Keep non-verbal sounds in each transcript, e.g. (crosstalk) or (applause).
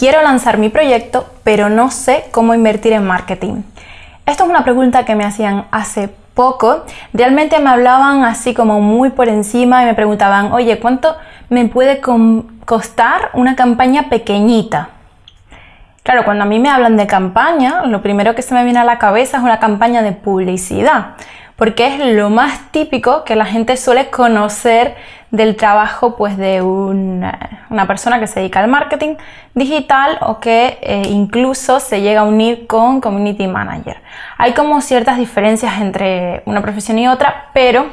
Quiero lanzar mi proyecto, pero no sé cómo invertir en marketing. Esto es una pregunta que me hacían hace poco. Realmente me hablaban así como muy por encima y me preguntaban, oye, ¿cuánto me puede costar una campaña pequeñita? Claro, cuando a mí me hablan de campaña, lo primero que se me viene a la cabeza es una campaña de publicidad, porque es lo más típico que la gente suele conocer del trabajo pues, de una, persona que se dedica al marketing digital o que eh, incluso se llega a unir con community manager. Hay como ciertas diferencias entre una profesión y otra, pero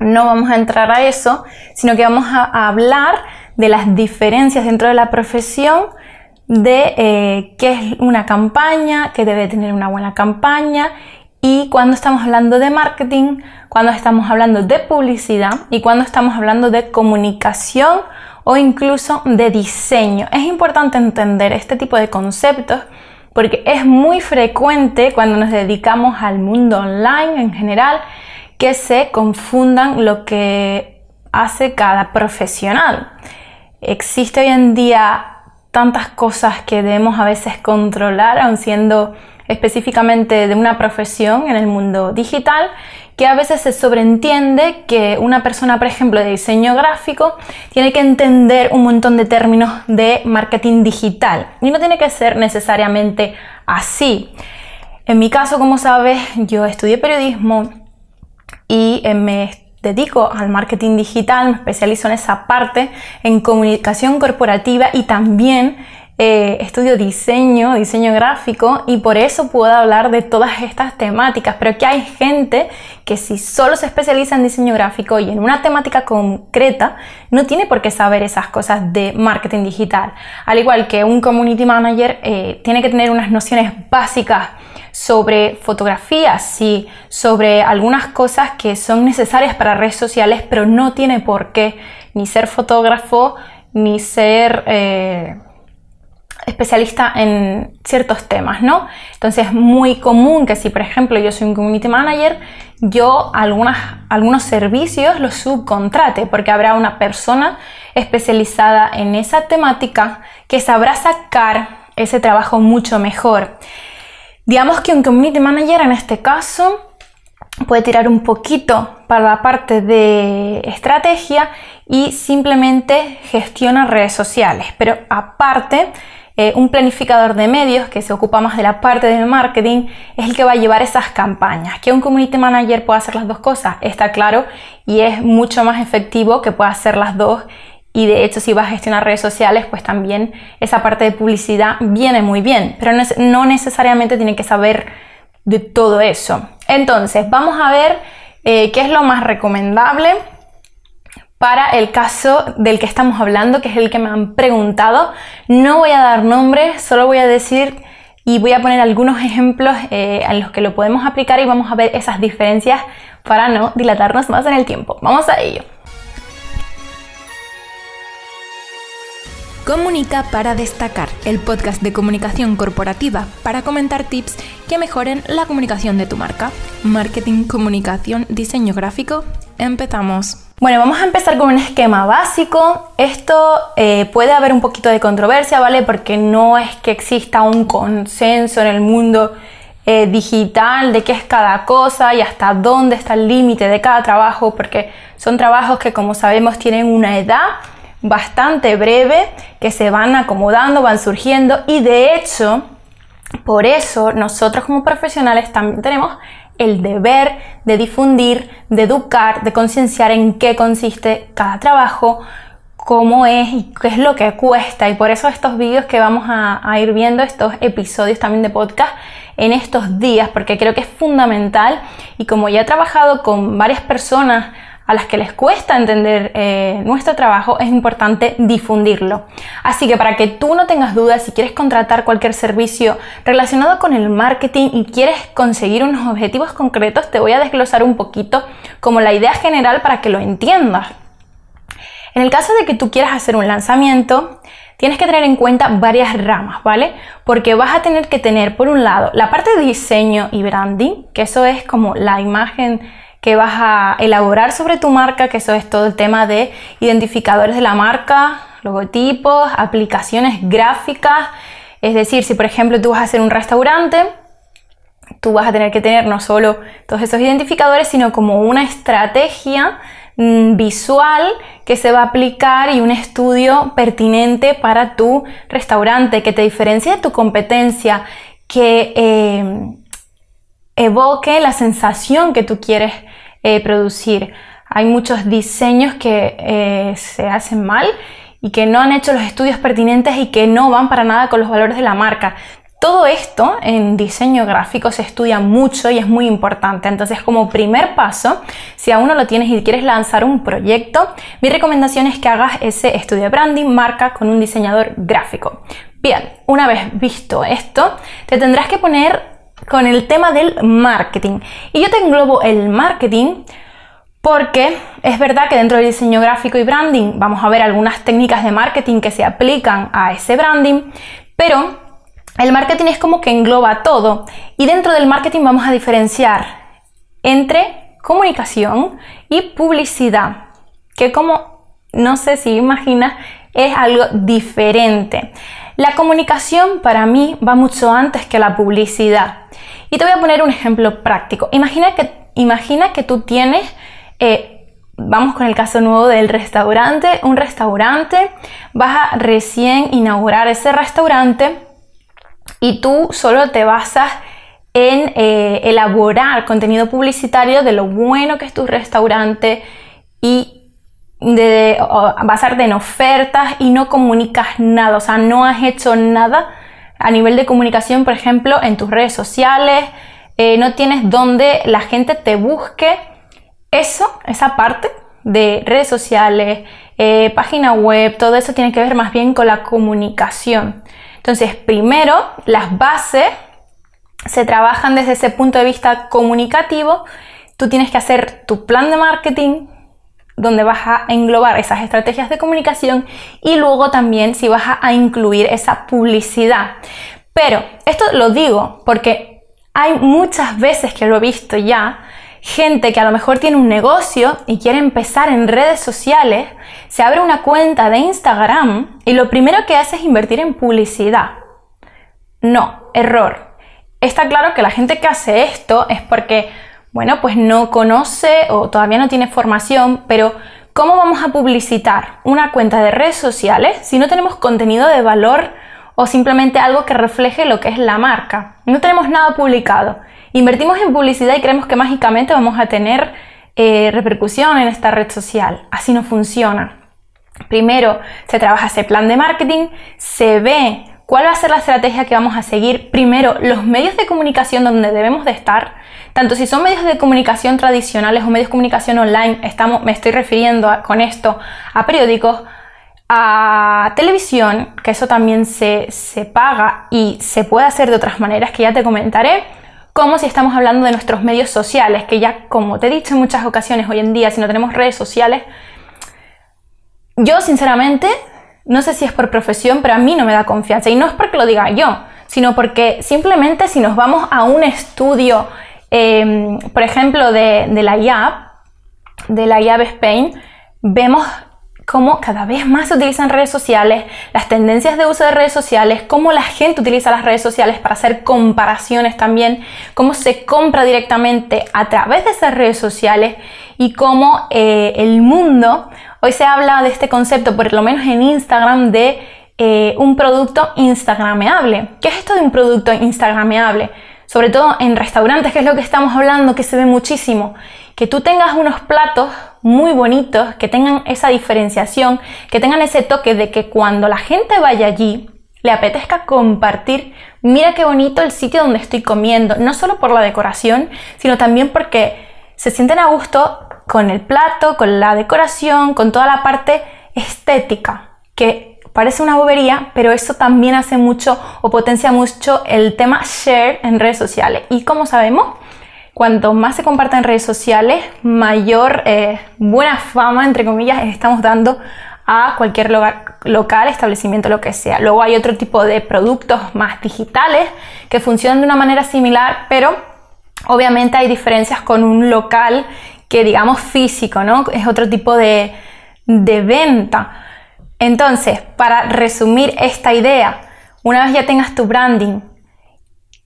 no vamos a entrar a eso, sino que vamos a, hablar de las diferencias dentro de la profesión de eh, qué es una campaña, qué debe tener una buena campaña y cuando estamos hablando de marketing, cuando estamos hablando de publicidad y cuando estamos hablando de comunicación o incluso de diseño. Es importante entender este tipo de conceptos porque es muy frecuente cuando nos dedicamos al mundo online en general que se confundan lo que hace cada profesional. Existe hoy en día tantas cosas que debemos a veces controlar, aun siendo específicamente de una profesión en el mundo digital, que a veces se sobreentiende que una persona, por ejemplo, de diseño gráfico, tiene que entender un montón de términos de marketing digital. Y no tiene que ser necesariamente así. En mi caso, como sabes, yo estudié periodismo y eh, me dedico al marketing digital, me especializo en esa parte, en comunicación corporativa y también eh, estudio diseño, diseño gráfico y por eso puedo hablar de todas estas temáticas, pero que hay gente que si solo se especializa en diseño gráfico y en una temática concreta, no tiene por qué saber esas cosas de marketing digital. Al igual que un community manager eh, tiene que tener unas nociones básicas sobre fotografía, sí, sobre algunas cosas que son necesarias para redes sociales, pero no tiene por qué ni ser fotógrafo, ni ser... Eh, especialista en ciertos temas, ¿no? Entonces es muy común que si, por ejemplo, yo soy un community manager, yo algunos servicios los subcontrate porque habrá una persona especializada en esa temática que sabrá sacar ese trabajo mucho mejor. Digamos que un community manager en este caso puede tirar un poquito para la parte de estrategia y simplemente gestiona redes sociales, pero aparte eh, un planificador de medios que se ocupa más de la parte del marketing es el que va a llevar esas campañas. Que un community manager pueda hacer las dos cosas, está claro, y es mucho más efectivo que pueda hacer las dos. Y de hecho, si vas a gestionar redes sociales, pues también esa parte de publicidad viene muy bien, pero no necesariamente tiene que saber de todo eso. Entonces, vamos a ver eh, qué es lo más recomendable para el caso del que estamos hablando, que es el que me han preguntado. No voy a dar nombres, solo voy a decir y voy a poner algunos ejemplos eh, en los que lo podemos aplicar y vamos a ver esas diferencias para no dilatarnos más en el tiempo. Vamos a ello. Comunica para destacar, el podcast de comunicación corporativa para comentar tips que mejoren la comunicación de tu marca. Marketing, comunicación, diseño gráfico. Empezamos. Bueno, vamos a empezar con un esquema básico. Esto eh, puede haber un poquito de controversia, ¿vale? Porque no es que exista un consenso en el mundo eh, digital de qué es cada cosa y hasta dónde está el límite de cada trabajo, porque son trabajos que como sabemos tienen una edad bastante breve, que se van acomodando, van surgiendo y de hecho, por eso nosotros como profesionales también tenemos el deber de difundir, de educar, de concienciar en qué consiste cada trabajo, cómo es y qué es lo que cuesta. Y por eso estos vídeos que vamos a, a, ir viendo, estos episodios también de podcast en estos días, porque creo que es fundamental. Y como ya he trabajado con varias personas a las que les cuesta entender eh, nuestro trabajo, es importante difundirlo. Así que para que tú no tengas dudas, si quieres contratar cualquier servicio relacionado con el marketing y quieres conseguir unos objetivos concretos, te voy a desglosar un poquito como la idea general para que lo entiendas. En el caso de que tú quieras hacer un lanzamiento, tienes que tener en cuenta varias ramas, ¿vale? Porque vas a tener que tener, por un lado, la parte de diseño y branding, que eso es como la imagen que vas a elaborar sobre tu marca, que eso es todo el tema de identificadores de la marca, logotipos, aplicaciones gráficas. Es decir, si por ejemplo tú vas a hacer un restaurante, tú vas a tener que tener no solo todos esos identificadores, sino como una estrategia mm, visual que se va a aplicar y un estudio pertinente para tu restaurante, que te diferencie de tu competencia, que eh, evoque la sensación que tú quieres eh, producir. Hay muchos diseños que eh, se hacen mal y que no han hecho los estudios pertinentes y que no van para nada con los valores de la marca. Todo esto en diseño gráfico se estudia mucho y es muy importante. Entonces, como primer paso, si aún no lo tienes y quieres lanzar un proyecto, mi recomendación es que hagas ese estudio de branding marca con un diseñador gráfico. Bien, una vez visto esto, te tendrás que poner con el tema del marketing. Y yo te englobo el marketing porque es verdad que dentro del diseño gráfico y branding vamos a ver algunas técnicas de marketing que se aplican a ese branding, pero el marketing es como que engloba todo y dentro del marketing vamos a diferenciar entre comunicación y publicidad, que como no sé si imaginas es algo diferente. La comunicación para mí va mucho antes que la publicidad. Y te voy a poner un ejemplo práctico. Imagina que, imagina que tú tienes, eh, vamos con el caso nuevo del restaurante, un restaurante, vas a recién inaugurar ese restaurante y tú solo te basas en eh, elaborar contenido publicitario de lo bueno que es tu restaurante y basarte en ofertas y no comunicas nada, o sea, no has hecho nada a nivel de comunicación, por ejemplo, en tus redes sociales, eh, no tienes donde la gente te busque. Eso, esa parte de redes sociales, eh, página web, todo eso tiene que ver más bien con la comunicación. Entonces, primero, las bases se trabajan desde ese punto de vista comunicativo. Tú tienes que hacer tu plan de marketing, donde vas a englobar esas estrategias de comunicación y luego también si vas a incluir esa publicidad. Pero esto lo digo porque hay muchas veces que lo he visto ya, gente que a lo mejor tiene un negocio y quiere empezar en redes sociales, se abre una cuenta de Instagram y lo primero que hace es invertir en publicidad. No, error. Está claro que la gente que hace esto es porque, bueno, pues no conoce o todavía no tiene formación, pero ¿cómo vamos a publicitar una cuenta de redes sociales si no tenemos contenido de valor o simplemente algo que refleje lo que es la marca? No tenemos nada publicado. Invertimos en publicidad y creemos que mágicamente vamos a tener eh, repercusión en esta red social. Así no funciona. Primero se trabaja ese plan de marketing, se ve cuál va a ser la estrategia que vamos a seguir. Primero, los medios de comunicación donde debemos de estar. Tanto si son medios de comunicación tradicionales o medios de comunicación online, estamos, me estoy refiriendo con esto a periódicos, a televisión, que eso también se, se paga y se puede hacer de otras maneras que ya te comentaré como si estamos hablando de nuestros medios sociales, que ya como te he dicho en muchas ocasiones hoy en día, si no tenemos redes sociales, yo sinceramente, no sé si es por profesión, pero a mí no me da confianza. Y no es porque lo diga yo, sino porque simplemente si nos vamos a un estudio, em, por ejemplo, de, de la IAB, de la IAB Spain, vemos cómo cada vez más se utilizan redes sociales, las tendencias de uso de redes sociales, cómo la gente utiliza las redes sociales para hacer comparaciones también, cómo se compra directamente a través de esas redes sociales y cómo eh, el mundo, hoy se habla de este concepto, por lo menos en Instagram, de eh, un producto instagrameable. ¿Qué es esto de un producto instagrameable? Sobre todo en restaurantes, que es lo que estamos hablando, que se ve muchísimo que tú tengas unos platos muy bonitos, que tengan esa diferenciación, que tengan ese toque de que cuando la gente vaya allí, le apetezca compartir, mira qué bonito el sitio donde estoy comiendo, no solo por la decoración, sino también porque se sienten a gusto con el plato, con la decoración, con toda la parte estética, que parece una bobería, pero eso también hace mucho o potencia mucho el tema share en redes sociales. Y como sabemos, cuanto más se comparta en redes sociales, mayor eh, buena fama, entre comillas, estamos dando a cualquier local, establecimiento, lo que sea. Luego hay otro tipo de productos más digitales que funcionan de una manera similar, pero obviamente hay diferencias con un local que digamos físico, ¿no? Es otro tipo de, de venta. Entonces, para resumir esta idea, una vez ya tengas tu branding,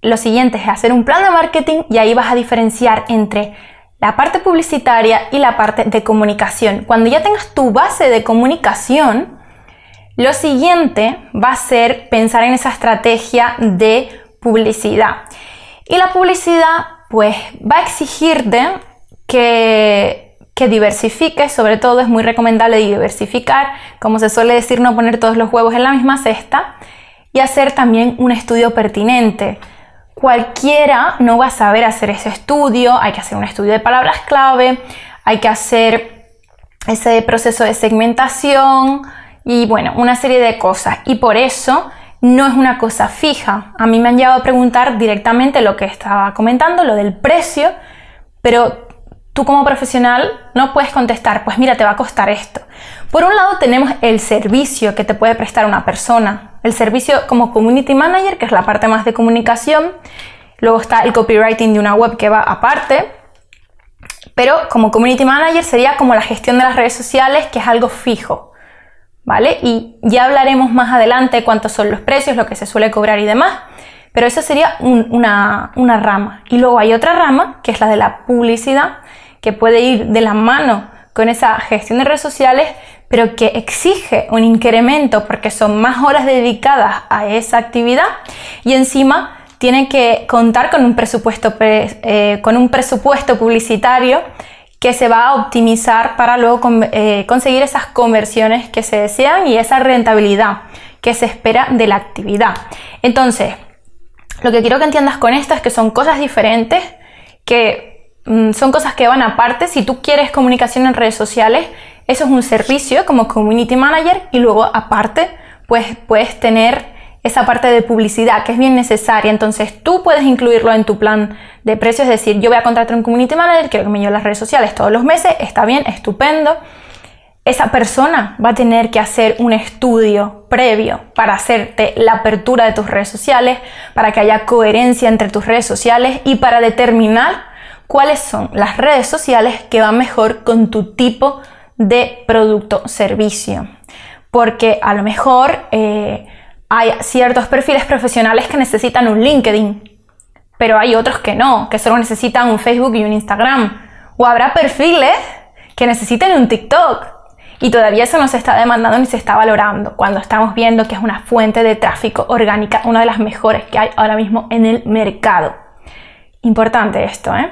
lo siguiente es hacer un plan de marketing y ahí vas a diferenciar entre la parte publicitaria y la parte de comunicación. Cuando ya tengas tu base de comunicación, lo siguiente va a ser pensar en esa estrategia de publicidad. Y la publicidad pues va a exigirte que que diversifique, sobre todo es muy recomendable diversificar, como se suele decir, no poner todos los huevos en la misma cesta y hacer también un estudio pertinente. Cualquiera no va a saber hacer ese estudio, hay que hacer un estudio de palabras clave, hay que hacer ese proceso de segmentación y bueno, una serie de cosas. Y por eso no es una cosa fija. A mí me han llegado a preguntar directamente lo que estaba comentando, lo del precio, pero tú como profesional no puedes contestar, pues mira, te va a costar esto. Por un lado tenemos el servicio que te puede prestar una persona, el servicio como community manager, que es la parte más de comunicación, luego está el copywriting de una web que va aparte, pero como community manager sería como la gestión de las redes sociales, que es algo fijo, ¿vale? Y ya hablaremos más adelante cuántos son los precios, lo que se suele cobrar y demás. Pero esa sería una, una rama. Y luego hay otra rama, que es la de la publicidad, que puede ir de la mano con esa gestión de redes sociales, pero que exige un incremento porque son más horas dedicadas a esa actividad y encima tiene que contar con un presupuesto, eh, con un presupuesto publicitario que se va a optimizar para luego eh, conseguir esas conversiones que se desean y esa rentabilidad que se espera de la actividad. Entonces, lo que quiero que entiendas con esto es que son cosas diferentes que Mm, son cosas que van aparte. Si tú quieres comunicación en redes sociales, eso es un servicio como community manager y luego aparte pues puedes tener esa parte de publicidad que es bien necesaria. Entonces tú puedes incluirlo en tu plan de precios, es decir, yo voy a contratar un community manager, quiero que me lleve las redes sociales todos los meses, está bien, estupendo. Esa persona va a tener que hacer un estudio previo para hacerte la apertura de tus redes sociales, para que haya coherencia entre tus redes sociales y para determinar cuáles son las redes sociales que van mejor con tu tipo de producto servicio. Porque a lo mejor eh, hay ciertos perfiles profesionales que necesitan un LinkedIn, pero hay otros que no, que solo necesitan un Facebook y un Instagram. O habrá perfiles que necesiten un TikTok. Y todavía eso no se está demandando ni se está valorando cuando estamos viendo que es una fuente de tráfico orgánica, una de las mejores que hay ahora mismo en el mercado. Importante esto, ¿eh?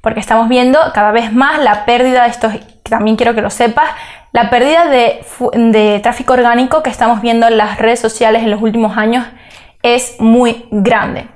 Porque estamos viendo cada vez más la pérdida de estos, también quiero que lo sepas, la pérdida de, tráfico orgánico que estamos viendo en las redes sociales en los últimos años es muy grande.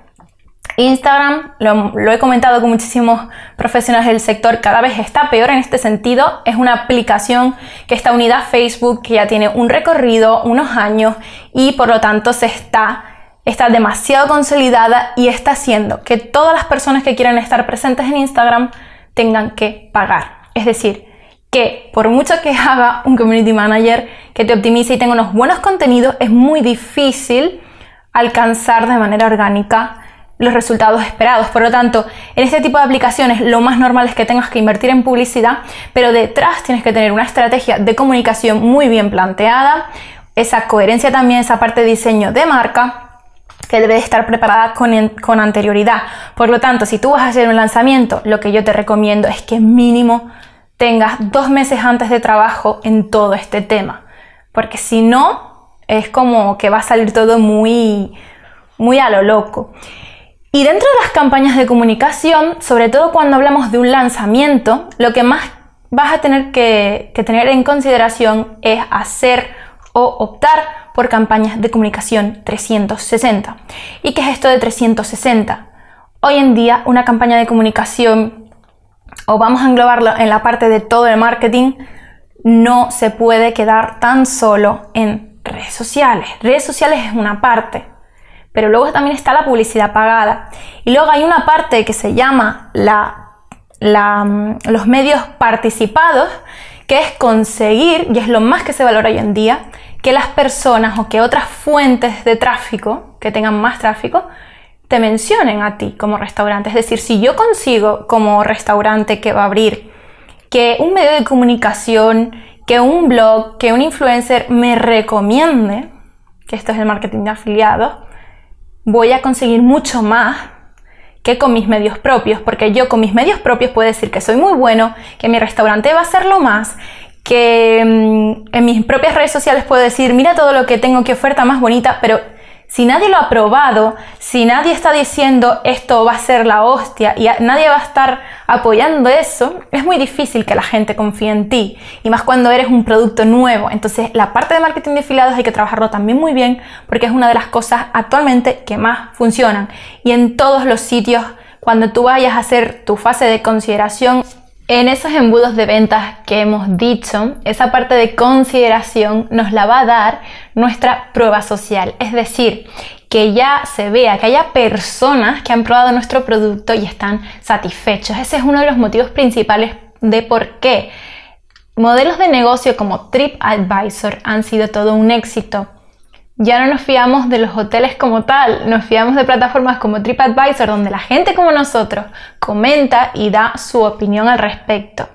Instagram, lo, lo, he comentado con muchísimos profesionales del sector, cada vez está peor en este sentido. Es una aplicación que está unida a Facebook, que ya tiene un recorrido, unos años y por lo tanto se está está demasiado consolidada y está haciendo que todas las personas que quieran estar presentes en Instagram tengan que pagar. Es decir, que por mucho que (laughs) haga un community manager que te optimice y tenga unos buenos contenidos, es muy difícil alcanzar de manera orgánica los resultados esperados. Por lo tanto, en este tipo de aplicaciones lo más normal es que tengas que invertir en publicidad, pero detrás tienes que tener una estrategia de comunicación muy bien planteada, esa coherencia también, esa parte de diseño de marca que debe estar preparada con, anterioridad. Por lo tanto, si tú vas a hacer un lanzamiento, lo que yo te recomiendo es que mínimo tengas dos meses antes de trabajo en todo este tema. Porque si no, es como que va a salir todo muy, muy a lo loco. Y dentro de las campañas de comunicación, sobre todo cuando hablamos de un lanzamiento, lo que más vas a tener que tener en consideración es hacer o optar por campañas de comunicación 360. ¿Y qué es esto de 360? Hoy en día una campaña de comunicación, o vamos a englobarlo en la parte de todo el marketing, no se puede quedar tan solo en redes sociales. Redes sociales es una parte, pero luego también está la publicidad pagada. Y luego hay una parte que se llama la, mm, los medios participados, que es conseguir, y es lo más que se valora hoy en día, que las personas o que otras fuentes de tráfico, que tengan más tráfico, te mencionen a ti como restaurante. Es decir, si yo consigo como restaurante que va a abrir que un medio de comunicación que un blog, que un influencer me recomiende, que esto es el marketing de afiliados, voy a conseguir mucho más que con mis medios propios, porque yo con mis medios propios puedo decir que soy muy bueno, que mi restaurante va a ser lo más, que mm, en mis propias redes sociales puedo decir, mira todo lo que tengo, qué oferta más bonita, pero si nadie lo ha probado, si nadie está diciendo esto va a ser la hostia y nadie va a estar apoyando eso, es muy difícil que la gente confíe en ti. Y más cuando eres un producto nuevo. Entonces, la parte de marketing de afiliados hay que trabajarlo también muy bien porque es una de las cosas actualmente que más funcionan. Y en todos los sitios, cuando tú vayas a hacer tu fase de consideración, en esos embudos de ventas que hemos dicho, esa parte de consideración nos la va a dar nuestra prueba social. Es decir, que ya se vea, que haya personas que han probado nuestro producto y están satisfechos. Ese es uno de los motivos principales de por qué modelos de negocio como TripAdvisor han sido todo un éxito ya no nos fiamos de los hoteles como tal, nos fiamos de plataformas como TripAdvisor, donde la gente como nosotros comenta y da su opinión al respecto.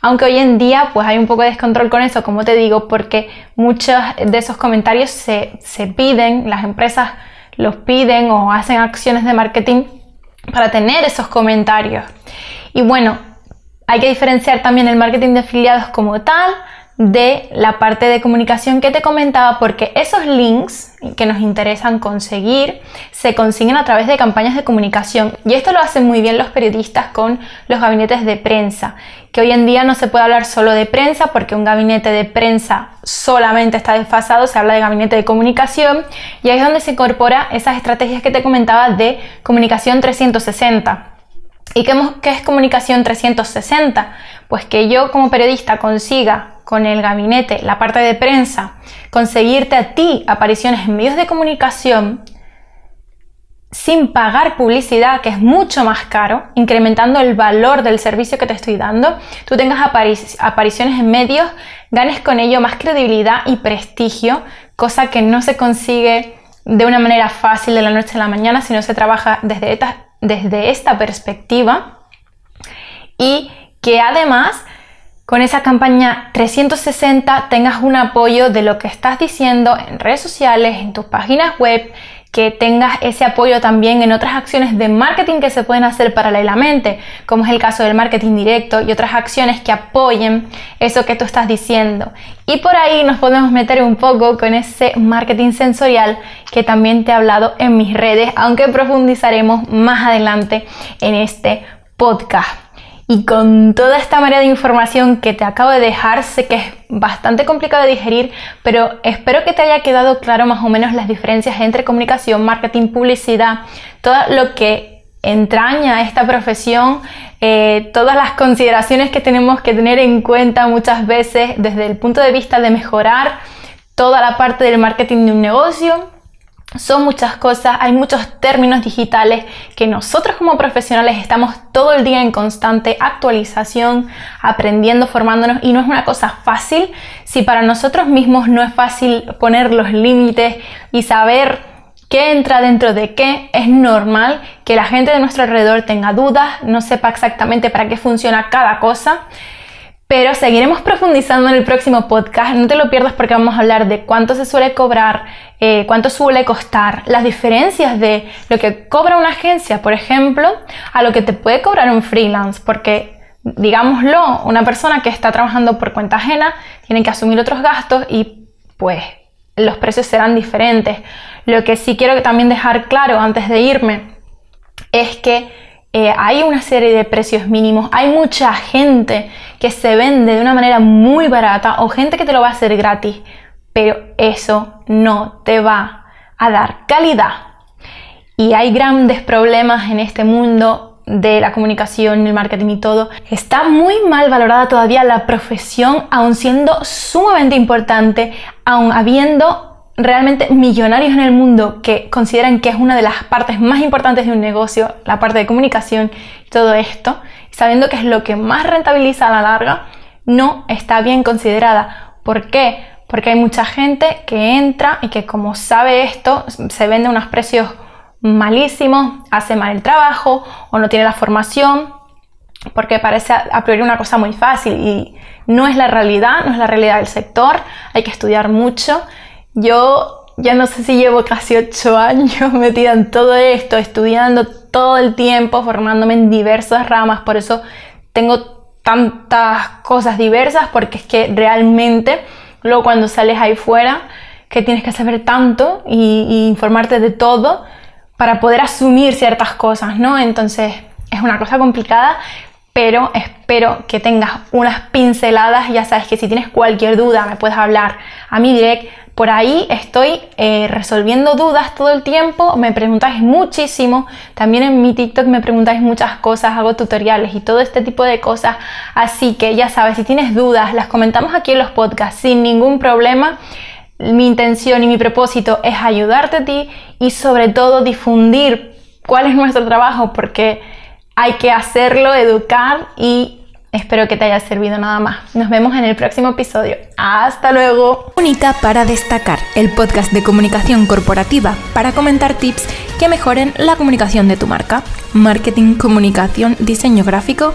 Aunque hoy en día pues hay un poco de descontrol con eso, como te digo, porque muchos de esos comentarios se, se piden, las empresas los piden o hacen acciones de marketing para tener esos comentarios. Y bueno, hay que diferenciar también el marketing de afiliados como tal de la parte de comunicación que te comentaba porque esos links que nos interesan conseguir se consiguen a través de campañas de comunicación. Y esto lo hacen muy bien los periodistas con los gabinetes de prensa que hoy en día no se puede hablar solo de prensa porque un gabinete de prensa solamente está desfasado, se habla de gabinete de comunicación y ahí es donde se incorpora esas estrategias que te comentaba de comunicación 360 ¿Y qué, es comunicación 360? Pues que yo como periodista consiga con el gabinete, la parte de prensa, conseguirte a ti apariciones en medios de comunicación sin pagar publicidad, que es mucho más caro, incrementando el valor del servicio que te estoy dando, tú tengas apariciones en medios, ganes con ello más credibilidad y prestigio, cosa que no se consigue de una manera fácil de la noche a la mañana, sino se trabaja desde esta, desde esta perspectiva y que además con esa campaña 360 tengas un apoyo de lo que estás diciendo en redes sociales, en tus páginas web, que tengas ese apoyo también en otras acciones de marketing que se pueden hacer paralelamente, como es el caso del marketing directo y otras acciones que apoyen eso que tú estás diciendo. Y por ahí nos podemos meter un poco con ese marketing sensorial que también te he hablado en mis redes, aunque profundizaremos más adelante en este podcast. Y con toda esta marea de información que te acabo de dejar, sé que es bastante complicado de digerir, pero espero que te haya quedado claro más o menos las diferencias entre comunicación, marketing, publicidad, todo lo que entraña esta profesión, eh, todas las consideraciones que tenemos que tener en cuenta muchas veces desde el punto de vista de mejorar toda la parte del marketing de un negocio, son muchas cosas, hay muchos términos digitales que nosotros como profesionales estamos todo el día en constante actualización, aprendiendo, formándonos y no es una cosa fácil. Si para nosotros mismos no es fácil poner los límites y saber qué entra dentro de qué, es normal que la gente de nuestro alrededor tenga dudas, no sepa exactamente para qué funciona cada cosa pero seguiremos profundizando en el próximo podcast. No te lo pierdas porque vamos a hablar de cuánto se suele cobrar, eh, cuánto suele costar, las diferencias de lo que cobra una agencia, por ejemplo, a lo que te puede cobrar un freelance, porque digámoslo, una persona que está trabajando por cuenta ajena tiene que asumir otros gastos y pues los precios serán diferentes. Lo que sí quiero también dejar claro antes de irme es que eh, hay una serie de precios mínimos, hay mucha gente que se vende de una manera muy barata o gente que te lo va a hacer gratis, pero eso no te va a dar calidad. Y hay grandes problemas en este mundo de la comunicación, el marketing y todo. Está muy mal valorada todavía la profesión, aun siendo sumamente importante, aun habiendo realmente millonarios en el mundo que consideran que es una de las partes más importantes de un negocio, la parte de comunicación y todo esto, sabiendo que es lo que más rentabiliza a la larga, no está bien considerada. ¿Por qué? Porque hay mucha gente que entra y que como sabe esto, se vende a unos precios malísimos, hace mal el trabajo o no tiene la formación porque parece a priori una cosa muy fácil y no es la realidad, no es la realidad del sector, hay que estudiar mucho. Yo ya no sé si llevo casi ocho años (laughs) metida en todo esto, estudiando todo el tiempo, formándome en diversas ramas, por eso tengo tantas cosas diversas, porque es que realmente luego cuando sales ahí fuera, que tienes que saber tanto y, informarte de todo para poder asumir ciertas cosas, ¿no? Entonces es una cosa complicada, pero espero que tengas unas pinceladas. Ya sabes que si tienes cualquier duda me puedes hablar a mi direct. Por ahí estoy eh, resolviendo dudas todo el tiempo, me preguntáis muchísimo, también en mi TikTok me preguntáis muchas cosas, hago tutoriales y todo este tipo de cosas, así que ya sabes, si tienes dudas, las comentamos aquí en los podcasts sin ningún problema. Mi intención y mi propósito es ayudarte a ti y sobre todo difundir cuál es nuestro trabajo porque hay que hacerlo, educar y espero que te haya servido nada más. Nos vemos en el próximo episodio. Hasta luego. Unita para destacar, el podcast de comunicación corporativa para comentar tips que mejoren la comunicación de tu marca. Marketing, comunicación, diseño gráfico